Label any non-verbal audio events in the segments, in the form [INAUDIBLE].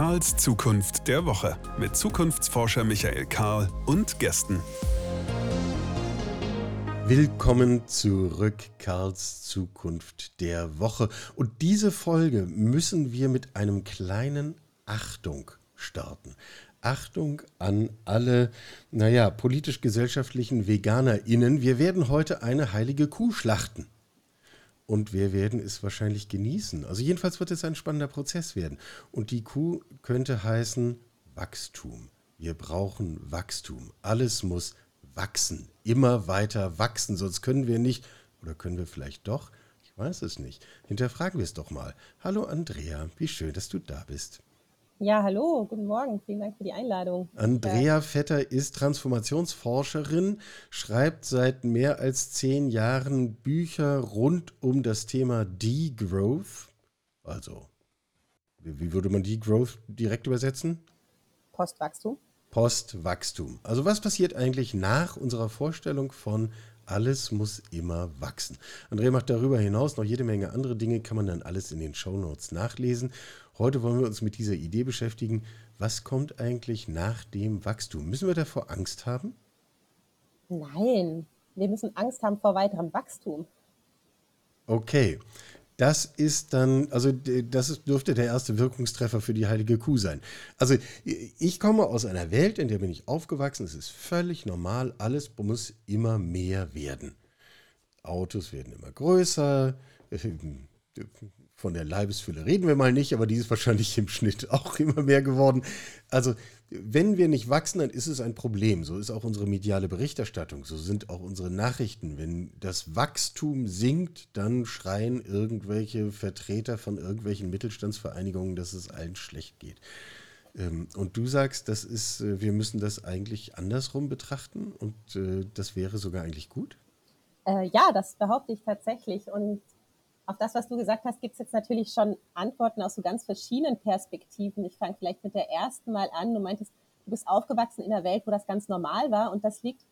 Karls Zukunft der Woche mit Zukunftsforscher Michael Karl und Gästen. Willkommen zurück, Karls Zukunft der Woche. Und diese Folge müssen wir mit einem kleinen Achtung starten. Achtung an alle, naja, politisch-gesellschaftlichen VeganerInnen. Wir werden heute eine heilige Kuh schlachten. Und wir werden es wahrscheinlich genießen. Also jedenfalls wird es ein spannender Prozess werden. Und die Kuh könnte heißen Wachstum. Wir brauchen Wachstum. Alles muss wachsen. Immer weiter wachsen. Sonst können wir nicht, oder können wir vielleicht doch? Ich weiß es nicht. Hinterfragen wir es doch mal. Hallo Andrea, wie schön, dass du da bist. Ja, hallo, guten Morgen. Vielen Dank für die Einladung. Andrea Vetter ist Transformationsforscherin, schreibt seit mehr als zehn Jahren Bücher rund um das Thema Degrowth. Also, wie würde man Degrowth direkt übersetzen? Postwachstum. Postwachstum. Also was passiert eigentlich nach unserer Vorstellung von alles muss immer wachsen. Andrea macht darüber hinaus noch jede Menge andere Dinge, kann man dann alles in den Shownotes nachlesen. Heute wollen wir uns mit dieser Idee beschäftigen, was kommt eigentlich nach dem Wachstum? Müssen wir davor Angst haben? Nein, wir müssen Angst haben vor weiterem Wachstum. Okay, das ist dann, also das dürfte der erste Wirkungstreffer für die heilige Kuh sein. Also ich komme aus einer Welt, in der bin ich aufgewachsen, es ist völlig normal, alles muss immer mehr werden. Autos werden immer größer, von der Leibesfülle reden wir mal nicht, aber die ist wahrscheinlich im Schnitt auch immer mehr geworden. Also, wenn wir nicht wachsen, dann ist es ein Problem. So ist auch unsere mediale Berichterstattung, so sind auch unsere Nachrichten. Wenn das Wachstum sinkt, dann schreien irgendwelche Vertreter von irgendwelchen Mittelstandsvereinigungen, dass es allen schlecht geht. Ähm, und du sagst, das ist, äh, wir müssen das eigentlich andersrum betrachten und äh, das wäre sogar eigentlich gut? Äh, ja, das behaupte ich tatsächlich. Und auf das, was du gesagt hast, gibt es jetzt natürlich schon Antworten aus so ganz verschiedenen Perspektiven. Ich fange vielleicht mit der ersten mal an. Du meintest, du bist aufgewachsen in einer Welt, wo das ganz normal war und das liegt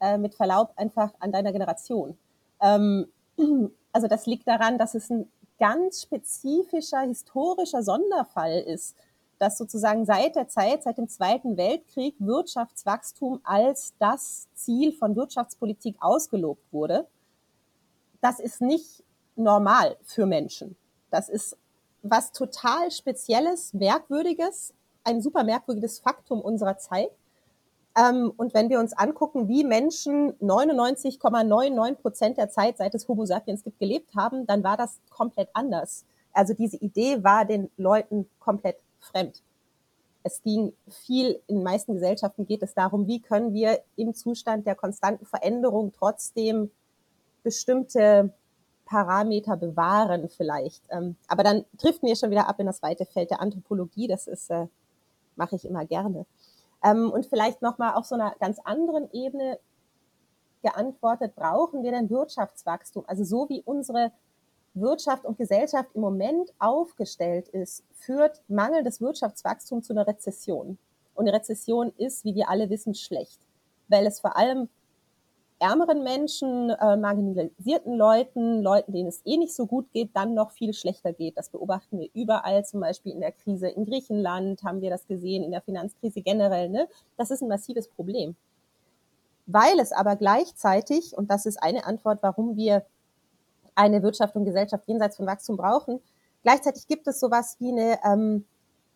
äh, mit Verlaub einfach an deiner Generation. Ähm, [CLEARS THROAT] also das liegt daran, dass es ein ganz spezifischer historischer Sonderfall ist, dass sozusagen seit der Zeit, seit dem Zweiten Weltkrieg Wirtschaftswachstum als das Ziel von Wirtschaftspolitik ausgelobt wurde. Das ist nicht normal für Menschen. Das ist was total Spezielles, Merkwürdiges, ein super merkwürdiges Faktum unserer Zeit. Ähm, und wenn wir uns angucken, wie Menschen 99,99 Prozent der Zeit, seit es Homo sapiens gibt, gelebt haben, dann war das komplett anders. Also diese Idee war den Leuten komplett fremd. Es ging viel, in meisten Gesellschaften geht es darum, wie können wir im Zustand der konstanten Veränderung trotzdem bestimmte Parameter bewahren vielleicht. Ähm, aber dann trifft mir schon wieder ab in das weite Feld der Anthropologie. Das ist, äh, mache ich immer gerne. Ähm, und vielleicht nochmal auf so einer ganz anderen Ebene geantwortet, brauchen wir denn Wirtschaftswachstum? Also so wie unsere Wirtschaft und Gesellschaft im Moment aufgestellt ist, führt mangelndes Wirtschaftswachstum zu einer Rezession. Und eine Rezession ist, wie wir alle wissen, schlecht, weil es vor allem ärmeren Menschen, äh, marginalisierten Leuten, Leuten, denen es eh nicht so gut geht, dann noch viel schlechter geht. Das beobachten wir überall, zum Beispiel in der Krise in Griechenland haben wir das gesehen, in der Finanzkrise generell. Ne? Das ist ein massives Problem. Weil es aber gleichzeitig, und das ist eine Antwort, warum wir eine Wirtschaft und Gesellschaft jenseits von Wachstum brauchen, gleichzeitig gibt es sowas wie eine ähm,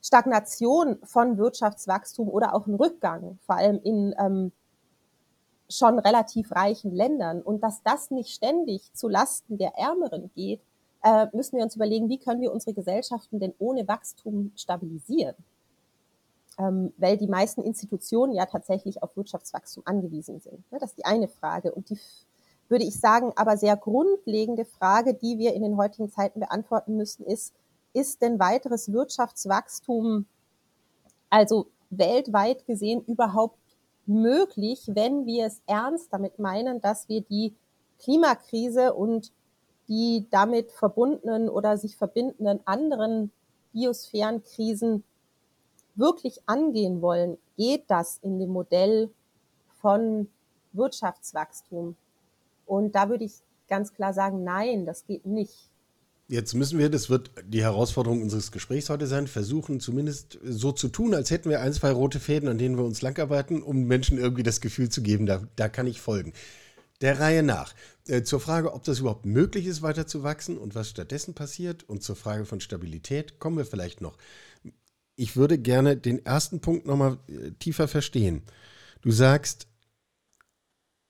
Stagnation von Wirtschaftswachstum oder auch einen Rückgang, vor allem in ähm, schon relativ reichen Ländern. Und dass das nicht ständig zu Lasten der Ärmeren geht, äh, müssen wir uns überlegen, wie können wir unsere Gesellschaften denn ohne Wachstum stabilisieren? Ähm, weil die meisten Institutionen ja tatsächlich auf Wirtschaftswachstum angewiesen sind. Das ist die eine Frage. Und die, würde ich sagen, aber sehr grundlegende Frage, die wir in den heutigen Zeiten beantworten müssen, ist, ist denn weiteres Wirtschaftswachstum, also weltweit gesehen, überhaupt möglich, wenn wir es ernst damit meinen, dass wir die Klimakrise und die damit verbundenen oder sich verbindenden anderen Biosphärenkrisen wirklich angehen wollen, geht das in dem Modell von Wirtschaftswachstum. Und da würde ich ganz klar sagen, nein, das geht nicht. Jetzt müssen wir, das wird die Herausforderung unseres Gesprächs heute sein, versuchen zumindest so zu tun, als hätten wir ein, zwei rote Fäden, an denen wir uns langarbeiten, um Menschen irgendwie das Gefühl zu geben, da, da kann ich folgen. Der Reihe nach. Äh, zur Frage, ob das überhaupt möglich ist, weiter zu wachsen und was stattdessen passiert und zur Frage von Stabilität kommen wir vielleicht noch. Ich würde gerne den ersten Punkt nochmal äh, tiefer verstehen. Du sagst,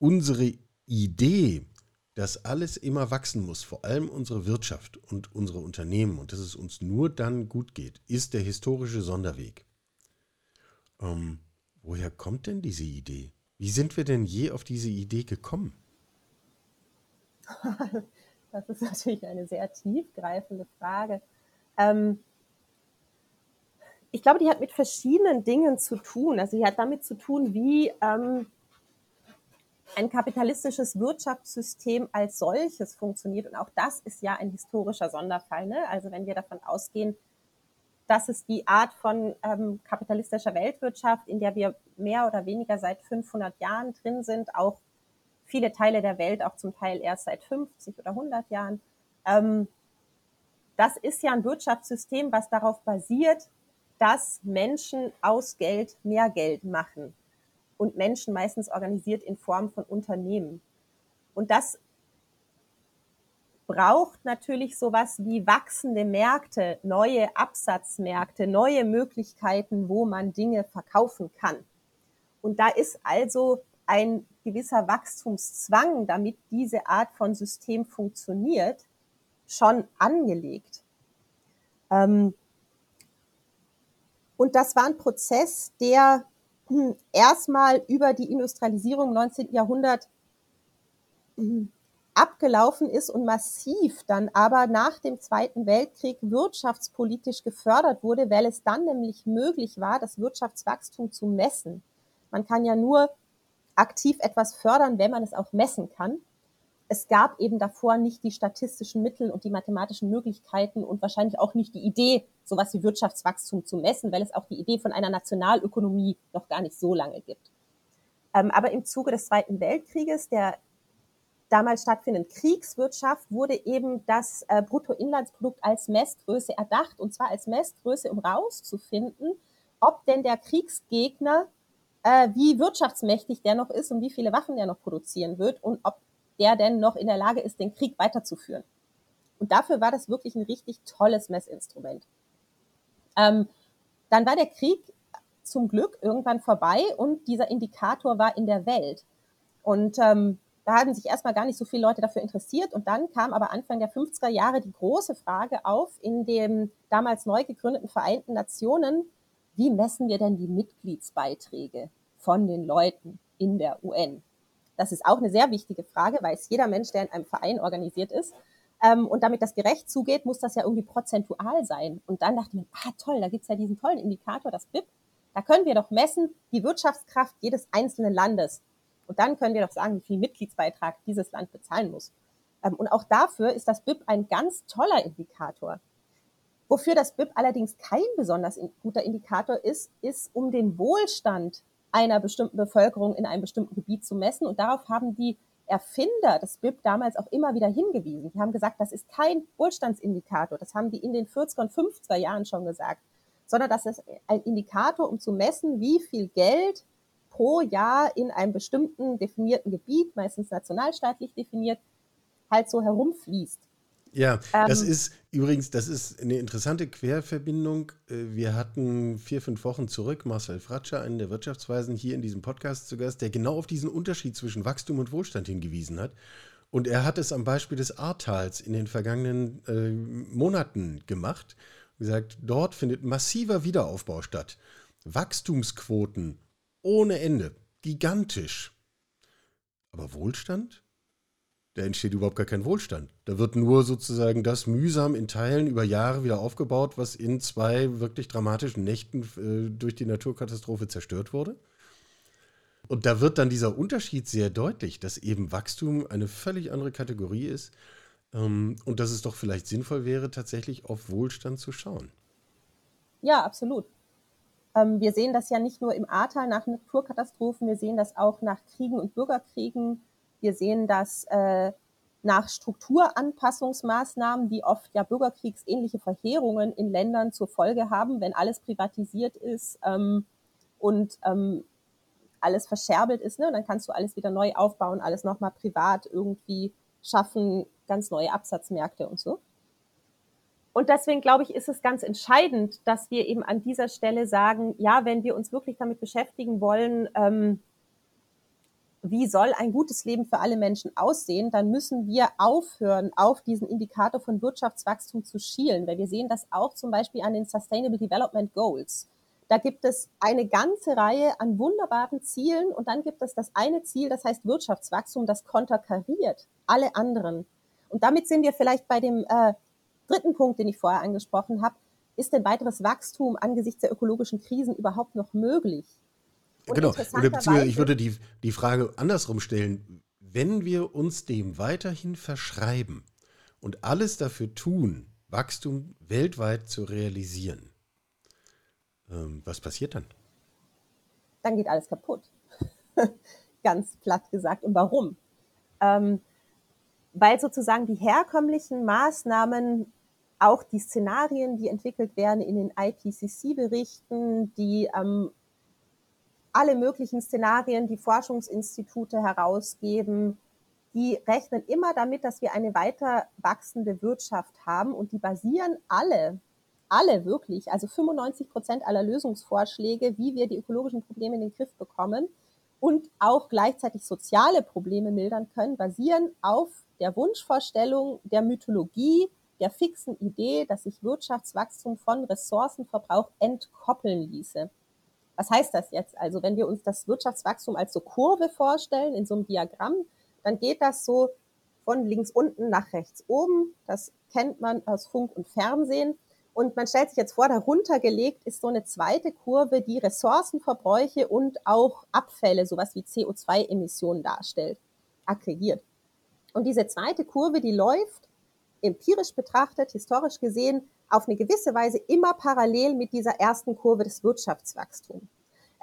unsere Idee, dass alles immer wachsen muss, vor allem unsere Wirtschaft und unsere Unternehmen und dass es uns nur dann gut geht, ist der historische Sonderweg. Ähm, woher kommt denn diese Idee? Wie sind wir denn je auf diese Idee gekommen? [LAUGHS] Das ist natürlich eine sehr tiefgreifende Frage. Ähm, ich glaube, die hat mit verschiedenen Dingen zu tun. Also die hat damit zu tun, wie ähm, ein kapitalistisches Wirtschaftssystem als solches funktioniert. Und auch das ist ja ein historischer Sonderfall. Ne? Also wenn wir davon ausgehen, dass es die Art von ähm, kapitalistischer Weltwirtschaft, in der wir mehr oder weniger seit 500 Jahren drin sind, auch viele Teile der Welt auch zum Teil erst seit 50 oder 100 Jahren. Ähm, das ist ja ein Wirtschaftssystem, was darauf basiert, dass Menschen aus Geld mehr Geld machen und Menschen meistens organisiert in Form von Unternehmen. Und das braucht natürlich sowas wie wachsende Märkte, neue Absatzmärkte, neue Möglichkeiten, wo man Dinge verkaufen kann. Und da ist also ein gewisser Wachstumszwang, damit diese Art von System funktioniert, schon angelegt. Ähm, und das war ein Prozess, der erstmal über die Industrialisierung im 19. Jahrhundert hm, abgelaufen ist und massiv dann aber nach dem Zweiten Weltkrieg wirtschaftspolitisch gefördert wurde, weil es dann nämlich möglich war, das Wirtschaftswachstum zu messen. Man kann ja nur aktiv etwas fördern, wenn man es auch messen kann. Es gab eben davor nicht die statistischen Mittel und die mathematischen Möglichkeiten und wahrscheinlich auch nicht die Idee, sowas wie Wirtschaftswachstum zu messen, weil es auch die Idee von einer Nationalökonomie noch gar nicht so lange gibt. Ähm, aber im Zuge des Zweiten Weltkrieges, der damals stattfindenden Kriegswirtschaft, wurde eben das äh, Bruttoinlandsprodukt als Messgröße erdacht, und zwar als Messgröße, um rauszufinden, ob denn der Kriegsgegner äh, wie wirtschaftsmächtig der noch ist und wie viele Waffen der noch produzieren wird und ob der denn noch in der Lage ist, den Krieg weiterzuführen. Und dafür war das wirklich ein richtig tolles Messinstrument. Ähm, dann war der Krieg zum Glück irgendwann vorbei und dieser Indikator war in der Welt. Und ähm, da haben sich erstmal gar nicht so viele Leute dafür interessiert. Und dann kam aber Anfang der 50er Jahre die große Frage auf in dem damals neu gegründeten Vereinten Nationen, wie messen wir denn die Mitgliedsbeiträge von den Leuten in der UN? Das ist auch eine sehr wichtige Frage, weiß jeder Mensch, der in einem Verein organisiert ist. Ähm, und damit das gerecht zugeht, muss das ja irgendwie prozentual sein. Und dann dachte man, ah toll, da gibt's ja diesen tollen Indikator, das BIP. Da können wir doch messen die Wirtschaftskraft jedes einzelnen Landes. Und dann können wir doch sagen, wie viel Mitgliedsbeitrag dieses Land bezahlen muss. Ähm, und auch dafür ist das BIP ein ganz toller Indikator. Wofür das BIP allerdings kein besonders guter Indikator ist, ist, um den Wohlstand einer bestimmten Bevölkerung in einem bestimmten Gebiet zu messen. Und darauf haben die Erfinder des BIP damals auch immer wieder hingewiesen. Die haben gesagt, das ist kein Wohlstandsindikator. Das haben die in den 40er und 50er Jahren schon gesagt, sondern das ist ein Indikator, um zu messen, wie viel Geld pro Jahr in einem bestimmten definierten Gebiet, meistens nationalstaatlich definiert, halt so herumfließt. Ja, ähm, das ist übrigens, das ist eine interessante Querverbindung. Äh, wir hatten vier, fünf Wochen zurück Marcel Fratscher, einen der Wirtschaftsweisen, hier in diesem Podcast zu Gast, der genau auf diesen Unterschied zwischen Wachstum und Wohlstand hingewiesen hat. Und er hat es am Beispiel des Ahrtals in den vergangenen äh, Monaten gemacht. Gesagt, dort findet massiver Wiederaufbau statt. Wachstumsquoten ohne Ende, gigantisch. Aber Wohlstand? Da entsteht überhaupt gar kein Wohlstand. Da wird nur sozusagen das mühsam in Teilen über Jahre wieder aufgebaut, was in zwei wirklich dramatischen Nächten äh, durch die Naturkatastrophe zerstört wurde. Und da wird dann dieser Unterschied sehr deutlich, dass eben Wachstum eine völlig andere Kategorie ist ähm, und dass es doch vielleicht sinnvoll wäre, tatsächlich auf Wohlstand zu schauen. Ja, absolut. Ähm, wir sehen das ja nicht nur im Ahrtal nach Naturkatastrophen, wir sehen das auch nach Kriegen und Bürgerkriegen wir sehen das äh, nach Strukturanpassungsmaßnahmen, die oft ja bürgerkriegsähnliche Verheerungen in Ländern zur Folge haben, wenn alles privatisiert ist ähm, und ähm, alles verscherbelt ist. Ne? dann kannst du alles wieder neu aufbauen, alles nochmal privat irgendwie schaffen, ganz neue Absatzmärkte und so. Und deswegen glaube ich, ist es ganz entscheidend, dass wir eben an dieser Stelle sagen, ja, wenn wir uns wirklich damit beschäftigen wollen, ähm, wie soll ein gutes Leben für alle Menschen aussehen, dann müssen wir aufhören, auf diesen Indikator von Wirtschaftswachstum zu schielen, weil wir sehen das auch zum Beispiel an den Sustainable Development Goals. Da gibt es eine ganze Reihe an wunderbaren Zielen und dann gibt es das eine Ziel, das heißt Wirtschaftswachstum, das konterkariert alle anderen. Und damit sind wir vielleicht bei dem äh, dritten Punkt, den ich vorher angesprochen habe. Ist denn weiteres Wachstum angesichts der ökologischen Krisen überhaupt noch möglich? Und genau, oder ich würde die, die Frage andersrum stellen. Wenn wir uns dem weiterhin verschreiben und alles dafür tun, Wachstum weltweit zu realisieren, ähm, was passiert dann? Dann geht alles kaputt. [LAUGHS] Ganz platt gesagt. Und warum? Ähm, weil sozusagen die herkömmlichen Maßnahmen, auch die Szenarien, die entwickelt werden in den IPCC-Berichten, die ähm, alle möglichen Szenarien, die Forschungsinstitute herausgeben, die rechnen immer damit, dass wir eine weiter wachsende Wirtschaft haben und die basieren alle, alle wirklich, also 95 Prozent aller Lösungsvorschläge, wie wir die ökologischen Probleme in den Griff bekommen und auch gleichzeitig soziale Probleme mildern können, basieren auf der Wunschvorstellung, der Mythologie, der fixen Idee, dass sich Wirtschaftswachstum von Ressourcenverbrauch entkoppeln ließe. Was heißt das jetzt? Also wenn wir uns das Wirtschaftswachstum als so Kurve vorstellen in so einem Diagramm, dann geht das so von links unten nach rechts oben. Das kennt man aus Funk und Fernsehen. Und man stellt sich jetzt vor, darunter gelegt ist so eine zweite Kurve, die Ressourcenverbräuche und auch Abfälle, sowas wie CO2-Emissionen darstellt, aggregiert. Und diese zweite Kurve, die läuft empirisch betrachtet, historisch gesehen, auf eine gewisse Weise immer parallel mit dieser ersten Kurve des Wirtschaftswachstums.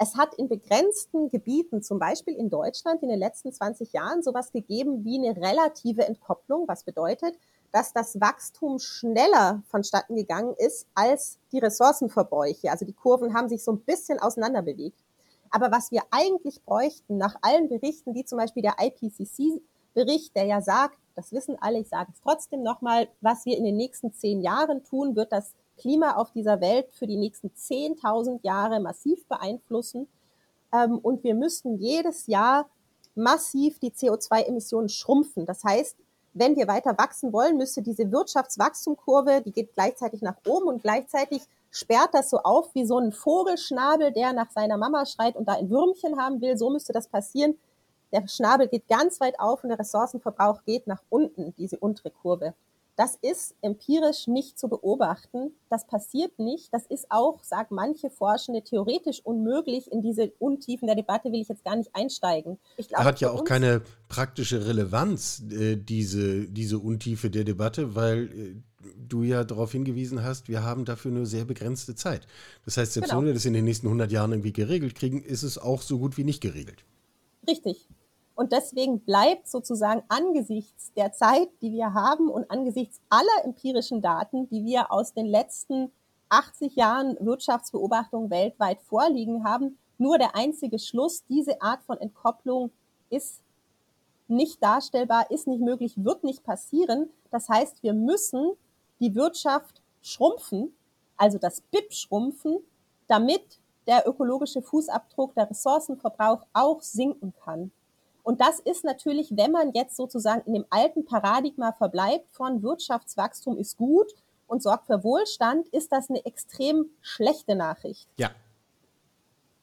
Es hat in begrenzten Gebieten, zum Beispiel in Deutschland, in den letzten 20 Jahren sowas gegeben wie eine relative Entkopplung, was bedeutet, dass das Wachstum schneller vonstatten gegangen ist als die Ressourcenverbräuche. Also die Kurven haben sich so ein bisschen auseinander bewegt. Aber was wir eigentlich bräuchten, nach allen Berichten, wie zum Beispiel der IPCC-Bericht, der ja sagt, das wissen alle, ich sage es trotzdem nochmal, was wir in den nächsten zehn Jahren tun, wird das Klima auf dieser Welt für die nächsten 10.000 Jahre massiv beeinflussen. Ähm, und wir müssten jedes Jahr massiv die CO2-Emissionen schrumpfen. Das heißt, wenn wir weiter wachsen wollen, müsste diese Wirtschaftswachstumkurve, die geht gleichzeitig nach oben und gleichzeitig sperrt das so auf wie so ein Vogelschnabel, der nach seiner Mama schreit und da ein Würmchen haben will. So müsste das passieren, der Schnabel geht ganz weit auf und der Ressourcenverbrauch geht nach unten, diese untere Kurve. Das ist empirisch nicht zu beobachten. Das passiert nicht. Das ist auch, sagen manche Forschende, theoretisch unmöglich. In diese Untiefen der Debatte will ich jetzt gar nicht einsteigen. Glaub, hat ja auch keine praktische Relevanz, äh, diese, diese Untiefe der Debatte, weil äh, du ja darauf hingewiesen hast, wir haben dafür nur sehr begrenzte Zeit. Das heißt, selbst genau. wenn wir das in den nächsten 100 Jahren irgendwie geregelt kriegen, ist es auch so gut wie nicht geregelt. Richtig. Und deswegen bleibt sozusagen angesichts der Zeit, die wir haben und angesichts aller empirischen Daten, die wir aus den letzten 80 Jahren Wirtschaftsbeobachtung weltweit vorliegen haben, nur der einzige Schluss, diese Art von Entkopplung ist nicht darstellbar, ist nicht möglich, wird nicht passieren. Das heißt, wir müssen die Wirtschaft schrumpfen, also das BIP schrumpfen, damit der ökologische Fußabdruck, der Ressourcenverbrauch auch sinken kann. Und das ist natürlich, wenn man jetzt sozusagen in dem alten Paradigma verbleibt von Wirtschaftswachstum ist gut und sorgt für Wohlstand, ist das eine extrem schlechte Nachricht. Ja.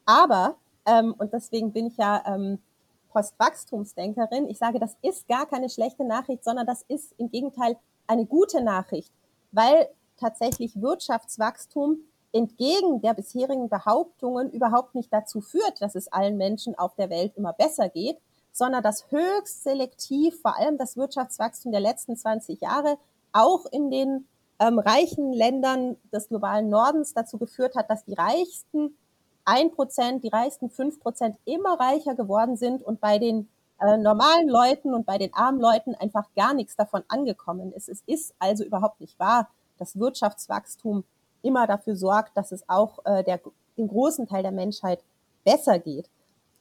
Aber, ähm, und deswegen bin ich ja ähm, Postwachstumsdenkerin, ich sage, das ist gar keine schlechte Nachricht, sondern das ist im Gegenteil eine gute Nachricht, weil tatsächlich Wirtschaftswachstum entgegen der bisherigen Behauptungen überhaupt nicht dazu führt, dass es allen Menschen auf der Welt immer besser geht, sondern dass höchst selektiv vor allem das Wirtschaftswachstum der letzten 20 Jahre auch in den ähm, reichen Ländern des globalen Nordens dazu geführt hat, dass die reichsten 1%, die reichsten 5% immer reicher geworden sind und bei den äh, normalen Leuten und bei den armen Leuten einfach gar nichts davon angekommen ist. Es ist also überhaupt nicht wahr, dass Wirtschaftswachstum immer dafür sorgt, dass es auch äh, der, dem großen Teil der Menschheit besser geht.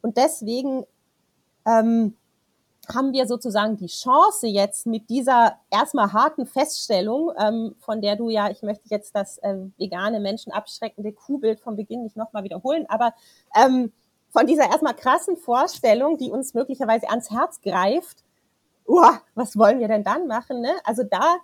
Und deswegen ähm, haben wir sozusagen die Chance jetzt mit dieser erstmal harten Feststellung, ähm, von der du ja, ich möchte jetzt das äh, vegane Menschen abschreckende Kuhbild vom Beginn nicht nochmal wiederholen, aber ähm, von dieser erstmal krassen Vorstellung, die uns möglicherweise ans Herz greift, uah, was wollen wir denn dann machen? Ne? Also da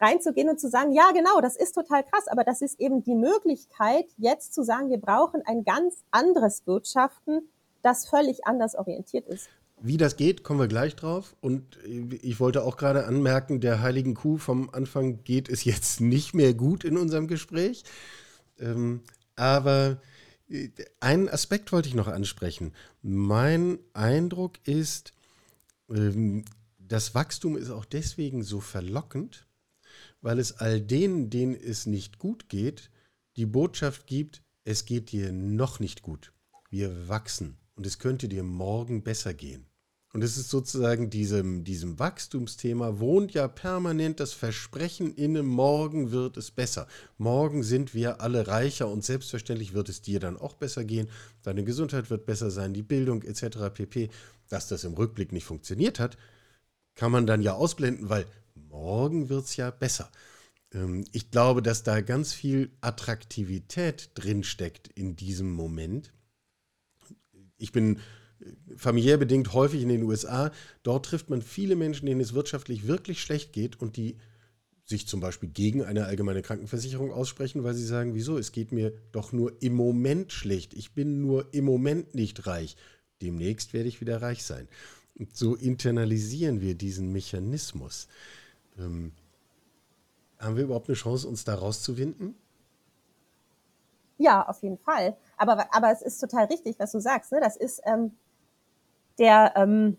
reinzugehen und zu sagen, ja, genau, das ist total krass, aber das ist eben die Möglichkeit, jetzt zu sagen, wir brauchen ein ganz anderes Wirtschaften, das völlig anders orientiert ist. Wie das geht, kommen wir gleich drauf. Und ich wollte auch gerade anmerken, der heiligen Kuh vom Anfang geht es jetzt nicht mehr gut in unserem Gespräch. Ähm, aber äh, einen Aspekt wollte ich noch ansprechen. Mein Eindruck ist, ähm, das Wachstum ist auch deswegen so verlockend, weil es all denen, denen es nicht gut geht, die Botschaft gibt, es geht dir noch nicht gut. Wir wachsen und es könnte dir morgen besser gehen. Und es ist sozusagen diesem, diesem Wachstumsthema wohnt ja permanent das Versprechen inne, morgen wird es besser. Morgen sind wir alle reicher und selbstverständlich wird es dir dann auch besser gehen. Deine Gesundheit wird besser sein, die Bildung etc. pp. Dass das im Rückblick nicht funktioniert hat, kann man dann ja ausblenden, weil morgen wird es ja besser. Ähm, ich glaube, dass da ganz viel Attraktivität drinsteckt in diesem Moment. Ich bin familiär bedingt häufig in den USA. Dort trifft man viele Menschen, denen es wirtschaftlich wirklich schlecht geht und die sich zum Beispiel gegen eine allgemeine Krankenversicherung aussprechen, weil sie sagen, wieso, es geht mir doch nur im Moment schlecht. Ich bin nur im Moment nicht reich. Demnächst werde ich wieder reich sein. Und so internalisieren wir diesen Mechanismus. Ähm, haben wir überhaupt eine Chance, uns da rauszuwinden? Ja, auf jeden Fall. Aber, aber es ist total richtig, was du sagst. Ne? Das ist ähm, der ähm,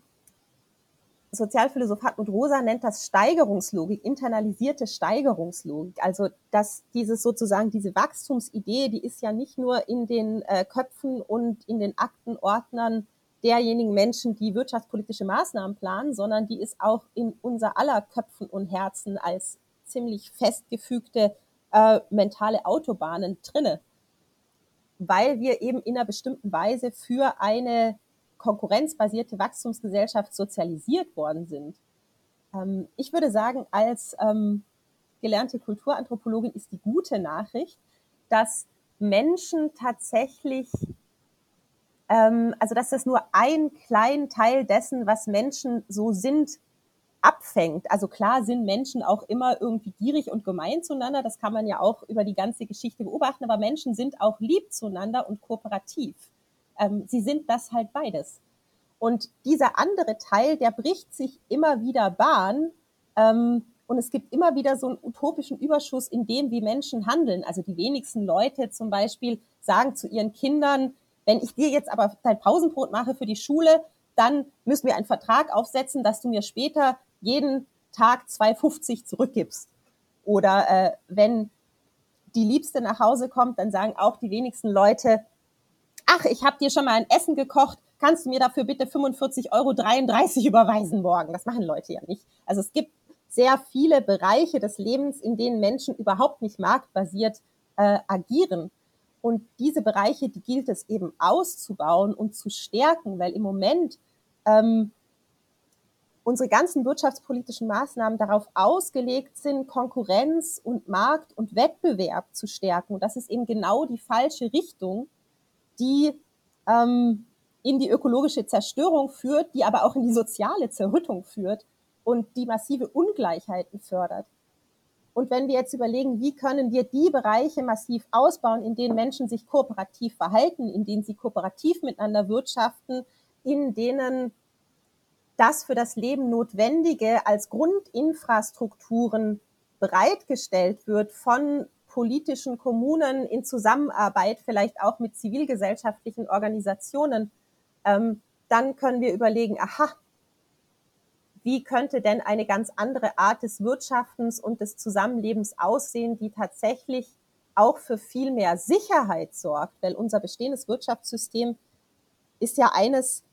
Sozialphilosoph Hartmut Rosa nennt das Steigerungslogik, internalisierte Steigerungslogik. Also dass dieses sozusagen diese Wachstumsidee, die ist ja nicht nur in den äh, Köpfen und in den Aktenordnern derjenigen Menschen, die wirtschaftspolitische Maßnahmen planen, sondern die ist auch in unser aller Köpfen und Herzen als ziemlich festgefügte äh, mentale Autobahnen drinne, weil wir eben in einer bestimmten Weise für eine konkurrenzbasierte Wachstumsgesellschaft sozialisiert worden sind. Ähm, ich würde sagen, als ähm, gelernte Kulturanthropologin ist die gute Nachricht, dass Menschen tatsächlich, ähm, also dass das nur ein kleinen Teil dessen, was Menschen so sind, abfängt. Also klar sind Menschen auch immer irgendwie gierig und gemein zueinander. Das kann man ja auch über die ganze Geschichte beobachten. Aber Menschen sind auch lieb zueinander und kooperativ ähm, sie sind das halt beides. Und dieser andere Teil, der bricht sich immer wieder Bahn. Ähm, und es gibt immer wieder so einen utopischen Überschuss in dem, wie Menschen handeln. Also die wenigsten Leute zum Beispiel sagen zu ihren Kindern, wenn ich dir jetzt aber dein Pausenbrot mache für die Schule, dann müssen wir einen Vertrag aufsetzen, dass du mir später jeden Tag 2,50 zurückgibst. Oder äh, wenn die Liebste nach Hause kommt, dann sagen auch die wenigsten Leute, ach, ich habe dir schon mal ein Essen gekocht, kannst du mir dafür bitte 45,33 Euro überweisen morgen? Das machen Leute ja nicht. Also es gibt sehr viele Bereiche des Lebens, in denen Menschen überhaupt nicht marktbasiert äh, agieren. Und diese Bereiche, die gilt es eben auszubauen und zu stärken, weil im Moment ähm, unsere ganzen wirtschaftspolitischen Maßnahmen darauf ausgelegt sind, Konkurrenz und Markt und Wettbewerb zu stärken. Und das ist eben genau die falsche Richtung, die ähm, in die ökologische Zerstörung führt, die aber auch in die soziale Zerrüttung führt und die massive Ungleichheiten fördert. Und wenn wir jetzt überlegen, wie können wir die Bereiche massiv ausbauen, in denen Menschen sich kooperativ verhalten, in denen sie kooperativ miteinander wirtschaften, in denen das für das Leben Notwendige als Grundinfrastrukturen bereitgestellt wird von politischen Kommunen in Zusammenarbeit, vielleicht auch mit zivilgesellschaftlichen Organisationen, ähm, dann können wir überlegen, aha, wie könnte denn eine ganz andere Art des Wirtschaftens und des Zusammenlebens aussehen, die tatsächlich auch für viel mehr Sicherheit sorgt, weil unser bestehendes Wirtschaftssystem ist ja eines,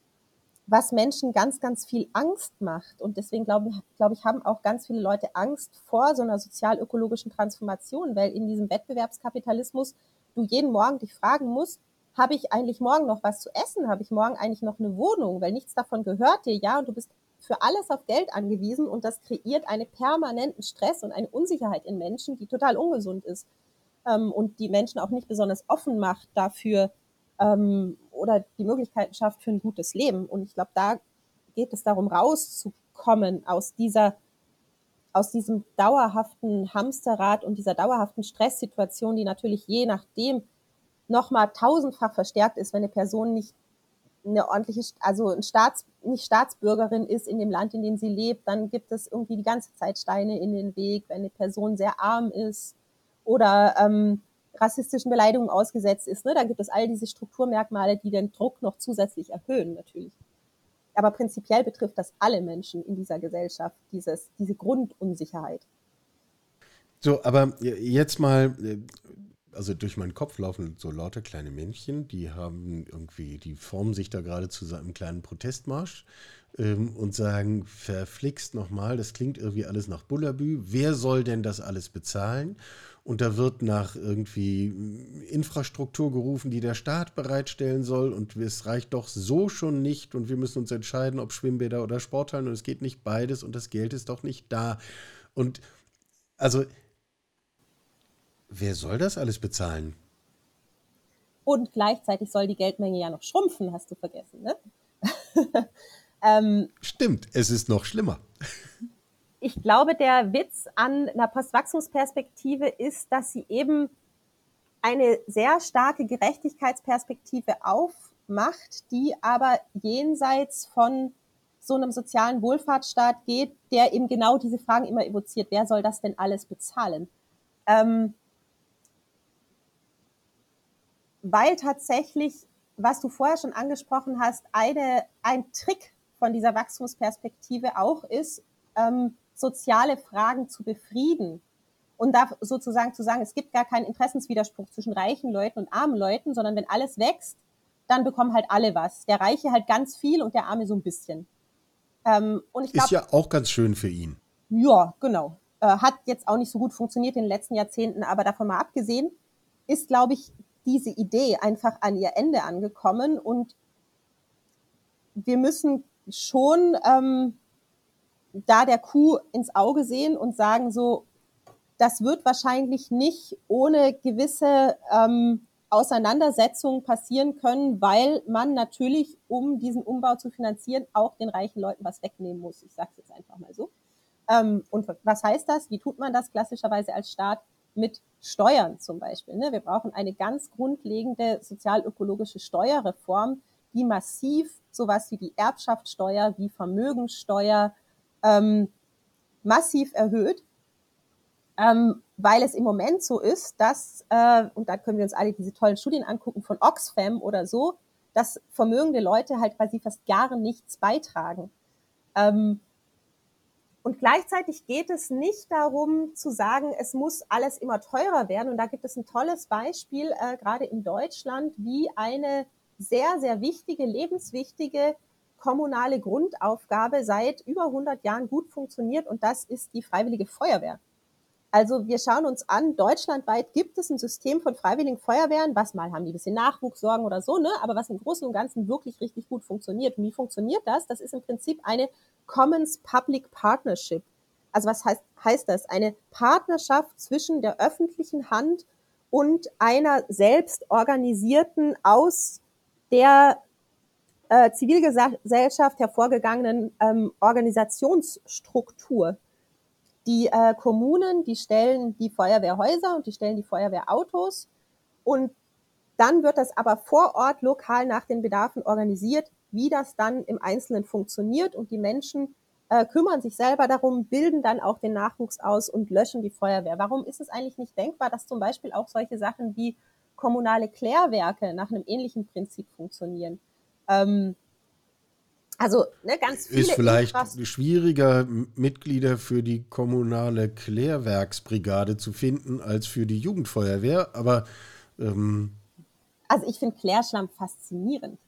was Menschen ganz, ganz viel Angst macht. Und deswegen glaube glaube ich, haben auch ganz viele Leute Angst vor so einer sozial-ökologischen Transformation, weil in diesem Wettbewerbskapitalismus du jeden Morgen dich fragen musst, habe ich eigentlich morgen noch was zu essen? Habe ich morgen eigentlich noch eine Wohnung? Weil nichts davon gehört dir, ja, und du bist für alles auf Geld angewiesen und das kreiert einen permanenten Stress und eine Unsicherheit in Menschen, die total ungesund ist ähm, und die Menschen auch nicht besonders offen macht dafür ähm, oder die Möglichkeiten schafft für ein gutes Leben. Und ich glaube, da geht es darum, rauszukommen aus dieser aus diesem dauerhaften Hamsterrad und dieser dauerhaften Stresssituation, die natürlich je nachdem nochmal tausendfach verstärkt ist, wenn eine Person nicht eine ordentliche, also ein Staats, nicht Staatsbürgerin ist in dem Land, in dem sie lebt, dann gibt es irgendwie die ganze Zeit Steine in den Weg, wenn eine Person sehr arm ist oder ähm, rassistischen Beleidigungen ausgesetzt ist. Ne? Da gibt es all diese Strukturmerkmale, die den Druck noch zusätzlich erhöhen natürlich. Aber prinzipiell betrifft das alle Menschen in dieser Gesellschaft, dieses, diese Grundunsicherheit. So, aber jetzt mal äh, also durch meinen Kopf laufen so lauter kleine Männchen, die haben irgendwie, die formen sich da gerade zu einem kleinen Protestmarsch ähm, und sagen, verflixt nochmal, das klingt irgendwie alles nach Bullabü, wer soll denn das alles bezahlen? Und da wird nach irgendwie Infrastruktur gerufen, die der Staat bereitstellen soll. Und es reicht doch so schon nicht. Und wir müssen uns entscheiden, ob Schwimmbäder oder Sporthallen. Und es geht nicht beides. Und das Geld ist doch nicht da. Und also Wer soll das alles bezahlen? Und gleichzeitig soll die Geldmenge ja noch schrumpfen, hast du vergessen, ne? [LAUGHS] ähm, Stimmt, es ist noch schlimmer. Ich glaube, der Witz an einer Postwachstumsperspektive ist, dass sie eben eine sehr starke Gerechtigkeitsperspektive aufmacht, die aber jenseits von so einem sozialen Wohlfahrtsstaat geht, der eben genau diese Fragen immer evoziert. Wer soll das denn alles bezahlen? Ähm, weil tatsächlich, was du vorher schon angesprochen hast, eine, ein Trick von dieser Wachstumsperspektive auch ist, ähm, soziale Fragen zu befrieden. Und da sozusagen zu sagen, es gibt gar keinen Interessenswiderspruch zwischen reichen Leuten und armen Leuten, sondern wenn alles wächst, dann bekommen halt alle was. Der Reiche halt ganz viel und der Arme so ein bisschen. Ähm, und ich glaub, ist ja auch ganz schön für ihn. Ja, genau. Äh, hat jetzt auch nicht so gut funktioniert in den letzten Jahrzehnten, aber davon mal abgesehen, ist, glaube ich, diese Idee einfach an ihr Ende angekommen und wir müssen schon ähm, da der Kuh ins Auge sehen und sagen so, das wird wahrscheinlich nicht ohne gewisse ähm, Auseinandersetzungen passieren können, weil man natürlich, um diesen Umbau zu finanzieren, auch den reichen Leuten was wegnehmen muss. Ich sage es jetzt einfach mal so. Ähm, und was heißt das? Wie tut man das klassischerweise als Staat? mit Steuern zum Beispiel. Ne? Wir brauchen eine ganz grundlegende sozialökologische Steuerreform, die massiv sowas wie die Erbschaftssteuer, wie Vermögensteuer ähm, massiv erhöht, ähm, weil es im Moment so ist, dass, äh, und da können wir uns alle diese tollen Studien angucken von Oxfam oder so, dass vermögende Leute halt quasi fast gar nichts beitragen. Ähm, und gleichzeitig geht es nicht darum zu sagen, es muss alles immer teurer werden. Und da gibt es ein tolles Beispiel, äh, gerade in Deutschland, wie eine sehr, sehr wichtige, lebenswichtige kommunale Grundaufgabe seit über 100 Jahren gut funktioniert. Und das ist die Freiwillige Feuerwehr. Also wir schauen uns an, deutschlandweit gibt es ein System von freiwilligen Feuerwehren, was mal haben die ein bisschen Nachwuchssorgen oder so, ne? aber was im Großen und Ganzen wirklich richtig gut funktioniert. Und wie funktioniert das? Das ist im Prinzip eine Commons Public Partnership. Also was heißt, heißt das? Eine Partnerschaft zwischen der öffentlichen Hand und einer selbst organisierten, aus der äh, Zivilgesellschaft hervorgegangenen ähm, Organisationsstruktur. Die äh, Kommunen, die stellen die Feuerwehrhäuser und die stellen die Feuerwehrautos und dann wird das aber vor Ort lokal nach den Bedarfen organisiert, wie das dann im Einzelnen funktioniert und die Menschen äh, kümmern sich selber darum, bilden dann auch den Nachwuchs aus und löschen die Feuerwehr. Warum ist es eigentlich nicht denkbar, dass zum Beispiel auch solche Sachen wie kommunale Klärwerke nach einem ähnlichen Prinzip funktionieren? Ähm, also ne, ganz viele. Ist vielleicht Infras schwieriger, Mitglieder für die kommunale Klärwerksbrigade zu finden, als für die Jugendfeuerwehr, aber. Ähm also ich finde Klärschlamm faszinierend.